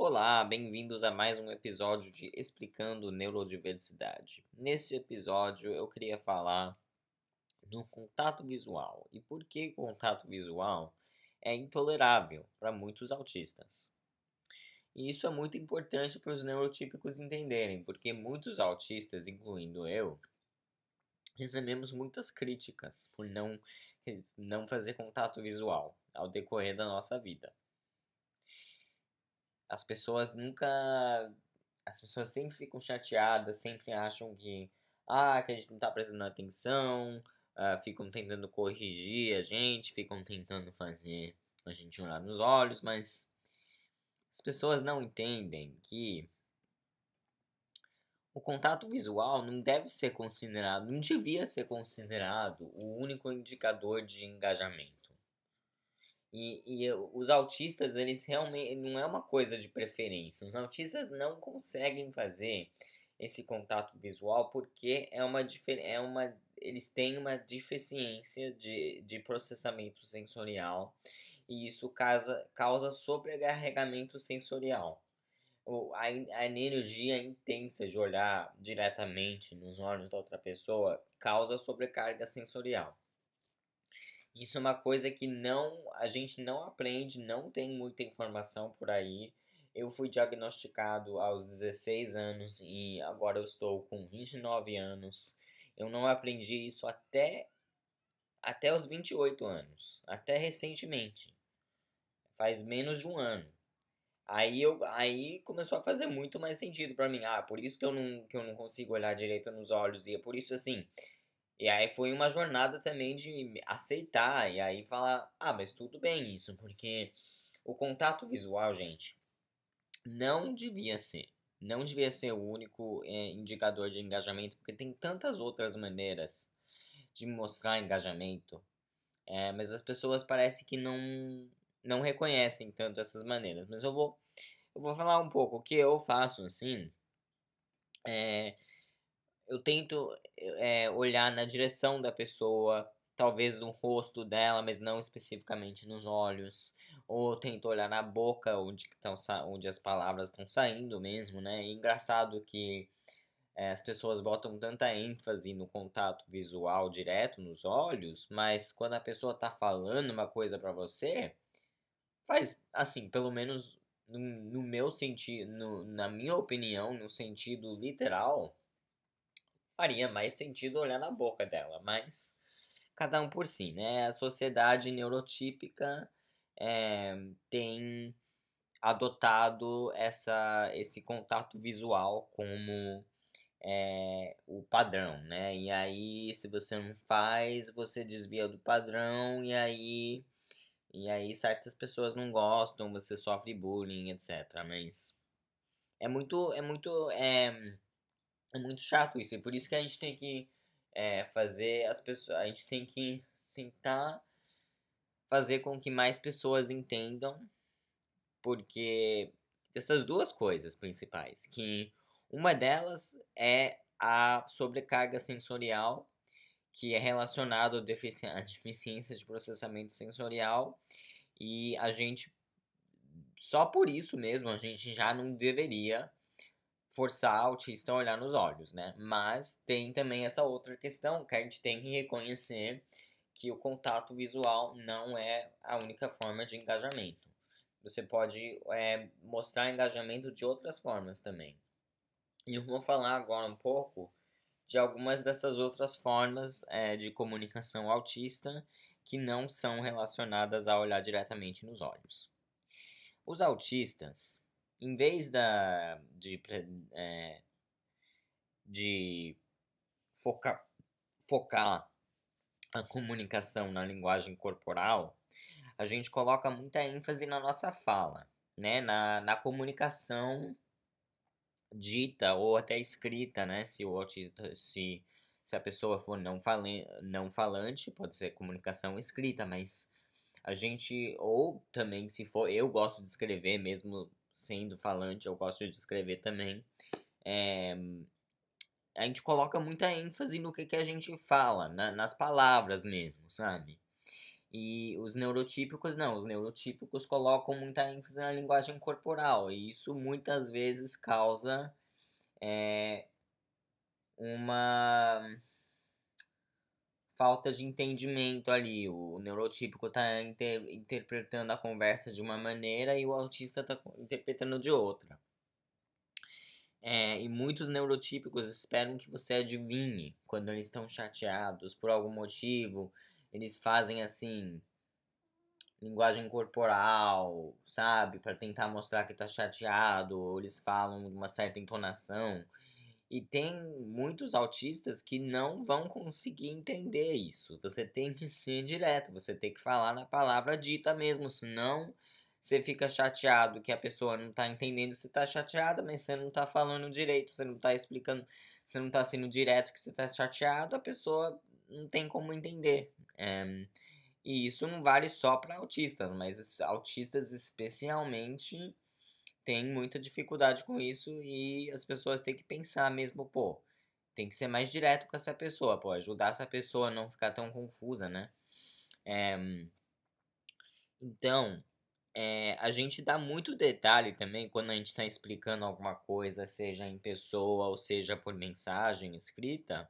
Olá, bem-vindos a mais um episódio de Explicando Neurodiversidade. Neste episódio eu queria falar do contato visual e por que contato visual é intolerável para muitos autistas. E isso é muito importante para os neurotípicos entenderem, porque muitos autistas, incluindo eu, recebemos muitas críticas por não, não fazer contato visual ao decorrer da nossa vida. As pessoas nunca. As pessoas sempre ficam chateadas, sempre acham que. Ah, que a gente não está prestando atenção, uh, ficam tentando corrigir a gente, ficam tentando fazer a gente olhar nos olhos, mas as pessoas não entendem que o contato visual não deve ser considerado, não devia ser considerado o único indicador de engajamento. E, e os autistas, eles realmente. Não é uma coisa de preferência. Os autistas não conseguem fazer esse contato visual porque é uma, é uma eles têm uma deficiência de, de processamento sensorial e isso causa, causa sobrecarregamento sensorial. O, a, a energia intensa de olhar diretamente nos olhos da outra pessoa causa sobrecarga sensorial. Isso é uma coisa que não a gente não aprende, não tem muita informação por aí. Eu fui diagnosticado aos 16 anos e agora eu estou com 29 anos. Eu não aprendi isso até até os 28 anos, até recentemente. Faz menos de um ano. Aí eu aí começou a fazer muito mais sentido para mim. Ah, por isso que eu não que eu não consigo olhar direito nos olhos e é por isso assim, e aí foi uma jornada também de aceitar e aí falar, ah, mas tudo bem isso, porque o contato visual, gente, não devia ser. Não devia ser o único é, indicador de engajamento, porque tem tantas outras maneiras de mostrar engajamento, é, mas as pessoas parece que não, não reconhecem tanto essas maneiras. Mas eu vou, eu vou falar um pouco o que eu faço assim. É, eu tento é, olhar na direção da pessoa, talvez no rosto dela, mas não especificamente nos olhos. Ou tento olhar na boca, onde, tão, onde as palavras estão saindo mesmo, né? E engraçado que é, as pessoas botam tanta ênfase no contato visual direto nos olhos, mas quando a pessoa tá falando uma coisa para você, faz assim, pelo menos no, no meu sentido, na minha opinião, no sentido literal, faria mais sentido olhar na boca dela, mas cada um por si, né? A sociedade neurotípica é, tem adotado essa, esse contato visual como é, o padrão, né? E aí, se você não faz, você desvia do padrão e aí e aí certas pessoas não gostam, você sofre bullying, etc. Mas é muito é muito é, é muito chato isso. E por isso que a gente tem que é, fazer as pessoas. A gente tem que tentar fazer com que mais pessoas entendam. Porque essas duas coisas principais. Que uma delas é a sobrecarga sensorial, que é relacionado à deficiência de processamento sensorial. E a gente, só por isso mesmo, a gente já não deveria forçar a autista a olhar nos olhos, né? Mas tem também essa outra questão que a gente tem que reconhecer que o contato visual não é a única forma de engajamento. Você pode é, mostrar engajamento de outras formas também. E eu vou falar agora um pouco de algumas dessas outras formas é, de comunicação autista que não são relacionadas a olhar diretamente nos olhos. Os autistas, em vez da, de, é, de focar, focar a comunicação na linguagem corporal, a gente coloca muita ênfase na nossa fala, né? na, na comunicação dita ou até escrita, né? Se o autista, se, se a pessoa for não, não falante, pode ser comunicação escrita, mas a gente, ou também se for, eu gosto de escrever mesmo sendo falante, eu gosto de escrever também, é, a gente coloca muita ênfase no que, que a gente fala, na, nas palavras mesmo, sabe? E os neurotípicos não, os neurotípicos colocam muita ênfase na linguagem corporal, e isso muitas vezes causa é, uma falta de entendimento ali. O neurotípico está inter interpretando a conversa de uma maneira e o autista está interpretando de outra. É, e muitos neurotípicos esperam que você adivinhe quando eles estão chateados por algum motivo. Eles fazem assim, linguagem corporal, sabe? para tentar mostrar que tá chateado. Ou eles falam uma certa entonação. E tem muitos autistas que não vão conseguir entender isso. Você tem que ser direto, você tem que falar na palavra dita mesmo, senão você fica chateado que a pessoa não tá entendendo, você tá chateada, mas você não tá falando direito, você não tá explicando, você não tá sendo direto que você tá chateado, a pessoa não tem como entender. É, e isso não vale só para autistas, mas autistas especialmente têm muita dificuldade com isso e as pessoas têm que pensar mesmo, pô, tem que ser mais direto com essa pessoa, pô, ajudar essa pessoa a não ficar tão confusa, né? É, então, é, a gente dá muito detalhe também quando a gente está explicando alguma coisa, seja em pessoa ou seja por mensagem escrita.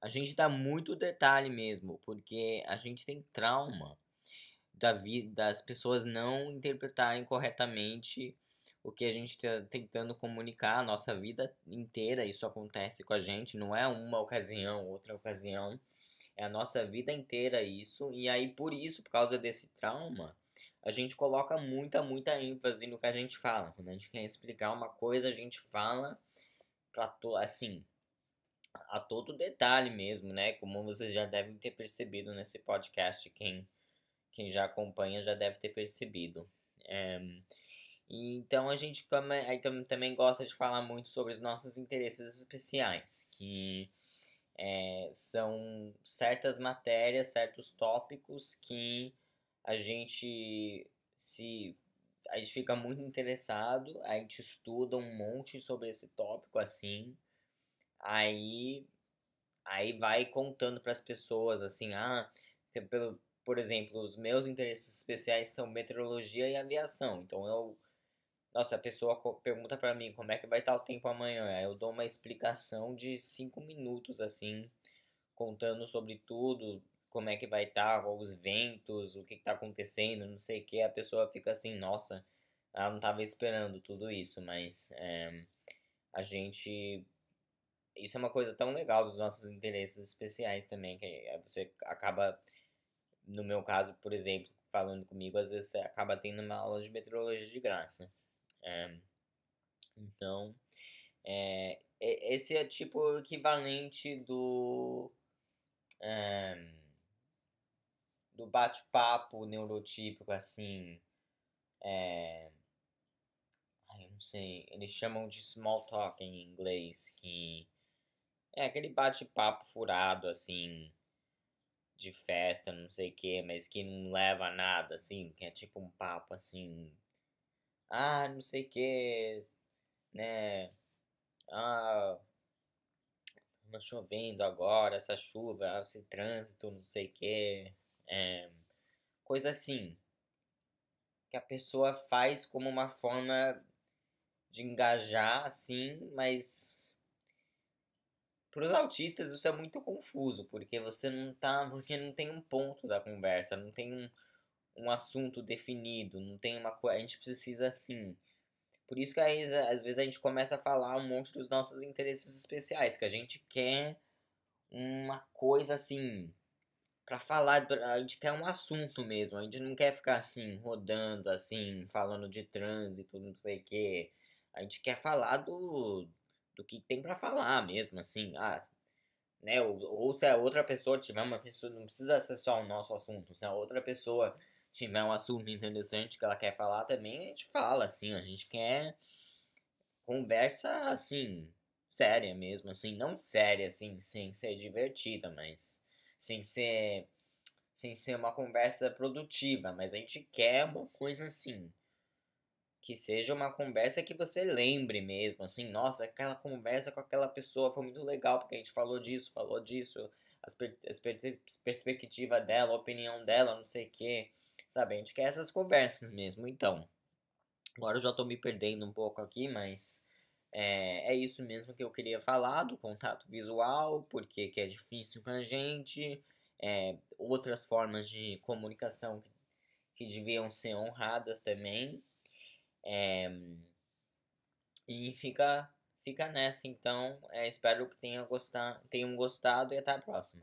A gente dá muito detalhe mesmo, porque a gente tem trauma da vida, das pessoas não interpretarem corretamente o que a gente está tentando comunicar a nossa vida inteira. Isso acontece com a gente, não é uma ocasião, outra ocasião. É a nossa vida inteira isso. E aí, por isso, por causa desse trauma, a gente coloca muita, muita ênfase no que a gente fala. Quando a gente quer explicar uma coisa, a gente fala pra to assim, a todo detalhe mesmo, né? Como vocês já devem ter percebido nesse podcast, quem, quem já acompanha já deve ter percebido. É, então a gente também gosta de falar muito sobre os nossos interesses especiais, que é, são certas matérias, certos tópicos que a gente se a gente fica muito interessado, a gente estuda um monte sobre esse tópico assim. Aí aí vai contando para as pessoas assim, ah, pelo, por exemplo, os meus interesses especiais são meteorologia e aviação. Então eu nossa, a pessoa pergunta para mim como é que vai estar o tempo amanhã. Eu dou uma explicação de cinco minutos assim, contando sobre tudo, como é que vai estar, os ventos, o que está acontecendo, não sei o que, a pessoa fica assim, nossa, ela não estava esperando tudo isso, mas é, a gente. Isso é uma coisa tão legal dos nossos interesses especiais também, que você acaba, no meu caso, por exemplo, falando comigo, às vezes você acaba tendo uma aula de meteorologia de graça. É, então, é, esse é tipo o equivalente do. É, do bate-papo neurotípico, assim. É. Eu não sei. Eles chamam de small talk em inglês, que. É aquele bate-papo furado, assim. De festa, não sei o que, mas que não leva a nada, assim. Que é tipo um papo assim. Ah, não sei o que, né? Ah, tá chovendo agora, essa chuva, esse trânsito, não sei o que. É, coisa assim. Que a pessoa faz como uma forma de engajar, assim, mas. Para os autistas isso é muito confuso, porque você não tá. Porque não tem um ponto da conversa, não tem um, um assunto definido, não tem uma coisa. A gente precisa assim. Por isso que aí, às vezes a gente começa a falar um monte dos nossos interesses especiais, que a gente quer uma coisa assim para falar, a gente quer um assunto mesmo, a gente não quer ficar assim, rodando assim, falando de trânsito, não sei o que. A gente quer falar do, do que tem para falar mesmo, assim, ah, né, ou, ou, se a outra pessoa tiver uma pessoa, não precisa ser só o nosso assunto, se a outra pessoa tiver um assunto interessante que ela quer falar também, a gente fala, assim, a gente quer conversa, assim, séria mesmo, assim, não séria, assim, sem ser divertida, mas sem ser sem ser uma conversa produtiva, mas a gente quer uma coisa assim, que seja uma conversa que você lembre mesmo, assim, nossa, aquela conversa com aquela pessoa foi muito legal, porque a gente falou disso, falou disso, as, per as per perspectiva dela, a opinião dela, não sei o que, sabe? A gente quer essas conversas mesmo, então. Agora eu já tô me perdendo um pouco aqui, mas é, é isso mesmo que eu queria falar do contato visual, porque que é difícil pra gente, é, outras formas de comunicação que, que deviam ser honradas também. É, e fica, fica nessa, então. É, espero que tenham gostado, tenham gostado e até a próxima.